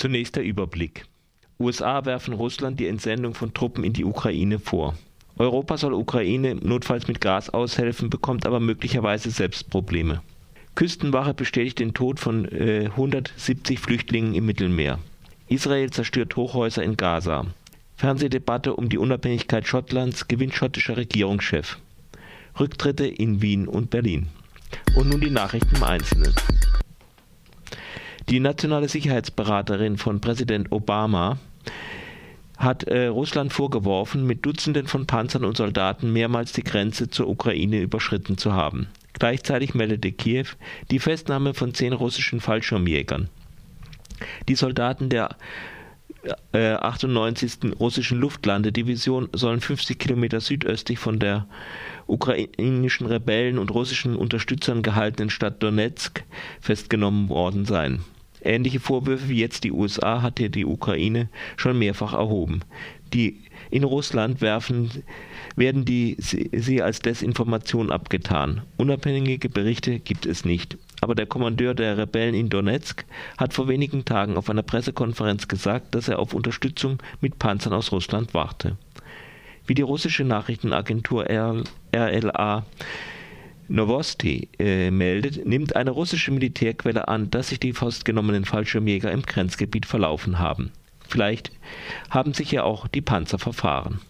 Zunächst der Überblick. USA werfen Russland die Entsendung von Truppen in die Ukraine vor. Europa soll Ukraine notfalls mit Gas aushelfen, bekommt aber möglicherweise selbst Probleme. Küstenwache bestätigt den Tod von äh, 170 Flüchtlingen im Mittelmeer. Israel zerstört Hochhäuser in Gaza. Fernsehdebatte um die Unabhängigkeit Schottlands gewinnt schottischer Regierungschef. Rücktritte in Wien und Berlin. Und nun die Nachrichten im Einzelnen. Die nationale Sicherheitsberaterin von Präsident Obama hat äh, Russland vorgeworfen, mit Dutzenden von Panzern und Soldaten mehrmals die Grenze zur Ukraine überschritten zu haben. Gleichzeitig meldete Kiew die Festnahme von zehn russischen Fallschirmjägern. Die Soldaten der äh, 98. russischen Luftlandedivision sollen 50 Kilometer südöstlich von der ukrainischen Rebellen und russischen Unterstützern gehaltenen Stadt Donetsk festgenommen worden sein. Ähnliche Vorwürfe wie jetzt die USA hatte die Ukraine schon mehrfach erhoben. Die in Russland werfen, werden die, sie als Desinformation abgetan. Unabhängige Berichte gibt es nicht. Aber der Kommandeur der Rebellen in Donetsk hat vor wenigen Tagen auf einer Pressekonferenz gesagt, dass er auf Unterstützung mit Panzern aus Russland warte. Wie die russische Nachrichtenagentur RLA Novosti äh, meldet, nimmt eine russische Militärquelle an, dass sich die festgenommenen Fallschirmjäger im Grenzgebiet verlaufen haben. Vielleicht haben sich ja auch die Panzer verfahren.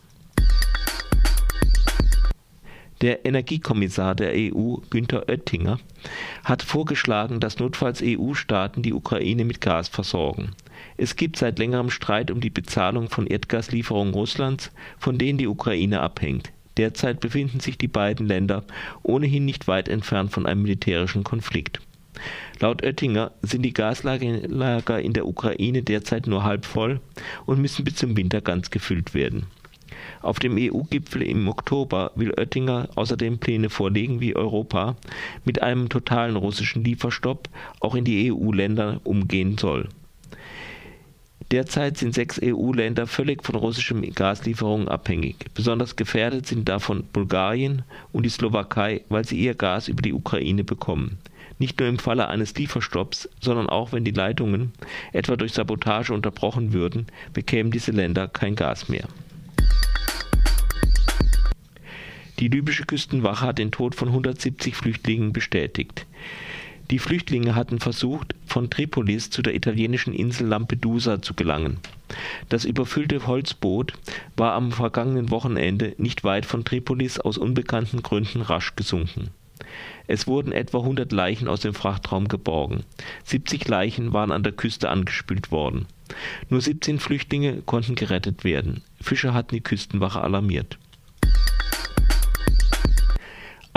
Der Energiekommissar der EU, Günther Oettinger, hat vorgeschlagen, dass notfalls EU-Staaten die Ukraine mit Gas versorgen. Es gibt seit längerem Streit um die Bezahlung von Erdgaslieferungen Russlands, von denen die Ukraine abhängt. Derzeit befinden sich die beiden Länder ohnehin nicht weit entfernt von einem militärischen Konflikt. Laut Oettinger sind die Gaslager in der Ukraine derzeit nur halb voll und müssen bis zum Winter ganz gefüllt werden. Auf dem EU-Gipfel im Oktober will Oettinger außerdem Pläne vorlegen, wie Europa mit einem totalen russischen Lieferstopp auch in die EU-Länder umgehen soll. Derzeit sind sechs EU-Länder völlig von russischen Gaslieferungen abhängig. Besonders gefährdet sind davon Bulgarien und die Slowakei, weil sie ihr Gas über die Ukraine bekommen. Nicht nur im Falle eines Lieferstopps, sondern auch wenn die Leitungen etwa durch Sabotage unterbrochen würden, bekämen diese Länder kein Gas mehr. Die libysche Küstenwache hat den Tod von 170 Flüchtlingen bestätigt. Die Flüchtlinge hatten versucht, von Tripolis zu der italienischen Insel Lampedusa zu gelangen. Das überfüllte Holzboot war am vergangenen Wochenende nicht weit von Tripolis aus unbekannten Gründen rasch gesunken. Es wurden etwa 100 Leichen aus dem Frachtraum geborgen. 70 Leichen waren an der Küste angespült worden. Nur 17 Flüchtlinge konnten gerettet werden. Fischer hatten die Küstenwache alarmiert.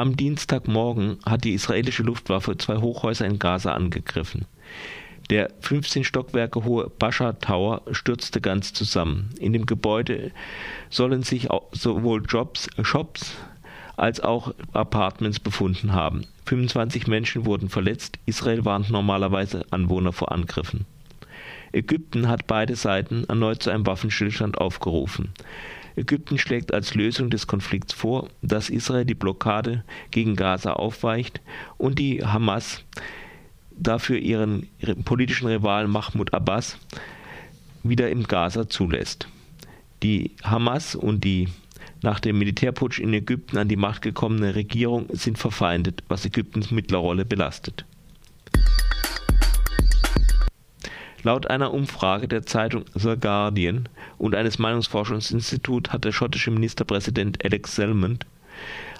Am Dienstagmorgen hat die israelische Luftwaffe zwei Hochhäuser in Gaza angegriffen. Der 15 Stockwerke hohe Bascha Tower stürzte ganz zusammen. In dem Gebäude sollen sich sowohl Jobs, Shops als auch Apartments befunden haben. 25 Menschen wurden verletzt. Israel warnt normalerweise Anwohner vor Angriffen. Ägypten hat beide Seiten erneut zu einem Waffenstillstand aufgerufen. Ägypten schlägt als Lösung des Konflikts vor, dass Israel die Blockade gegen Gaza aufweicht und die Hamas dafür ihren politischen Rivalen Mahmoud Abbas wieder im Gaza zulässt. Die Hamas und die nach dem Militärputsch in Ägypten an die Macht gekommene Regierung sind verfeindet, was Ägyptens Mittlerrolle belastet. Laut einer Umfrage der Zeitung The Guardian und eines Meinungsforschungsinstituts hat der schottische Ministerpräsident Alex Salmond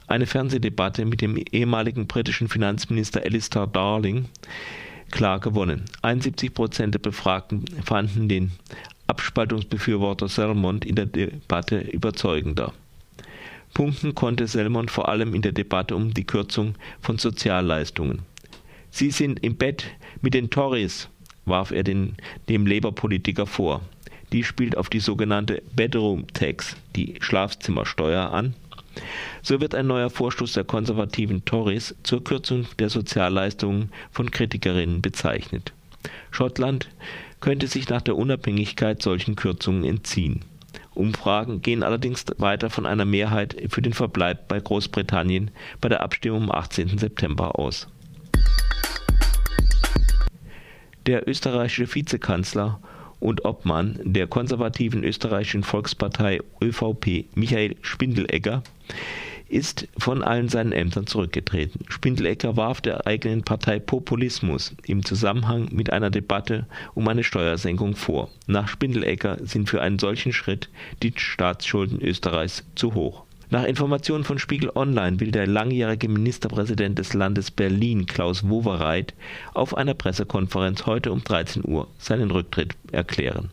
eine Fernsehdebatte mit dem ehemaligen britischen Finanzminister Alistair Darling klar gewonnen. 71 Prozent der Befragten fanden den Abspaltungsbefürworter Salmond in der Debatte überzeugender. Punkten konnte Salmond vor allem in der Debatte um die Kürzung von Sozialleistungen. Sie sind im Bett mit den Tories, warf er den, dem Labour-Politiker vor. Die spielt auf die sogenannte Bedroom Tax, die Schlafzimmersteuer, an. So wird ein neuer Vorstoß der konservativen Tories zur Kürzung der Sozialleistungen von Kritikerinnen bezeichnet. Schottland könnte sich nach der Unabhängigkeit solchen Kürzungen entziehen. Umfragen gehen allerdings weiter von einer Mehrheit für den Verbleib bei Großbritannien bei der Abstimmung am 18. September aus der österreichische Vizekanzler und Obmann der konservativen österreichischen Volkspartei ÖVP Michael Spindelegger ist von allen seinen Ämtern zurückgetreten. Spindelegger warf der eigenen Partei Populismus im Zusammenhang mit einer Debatte um eine Steuersenkung vor. Nach Spindelegger sind für einen solchen Schritt die Staatsschulden Österreichs zu hoch. Nach Informationen von Spiegel Online will der langjährige Ministerpräsident des Landes Berlin, Klaus Wowereit, auf einer Pressekonferenz heute um 13 Uhr seinen Rücktritt erklären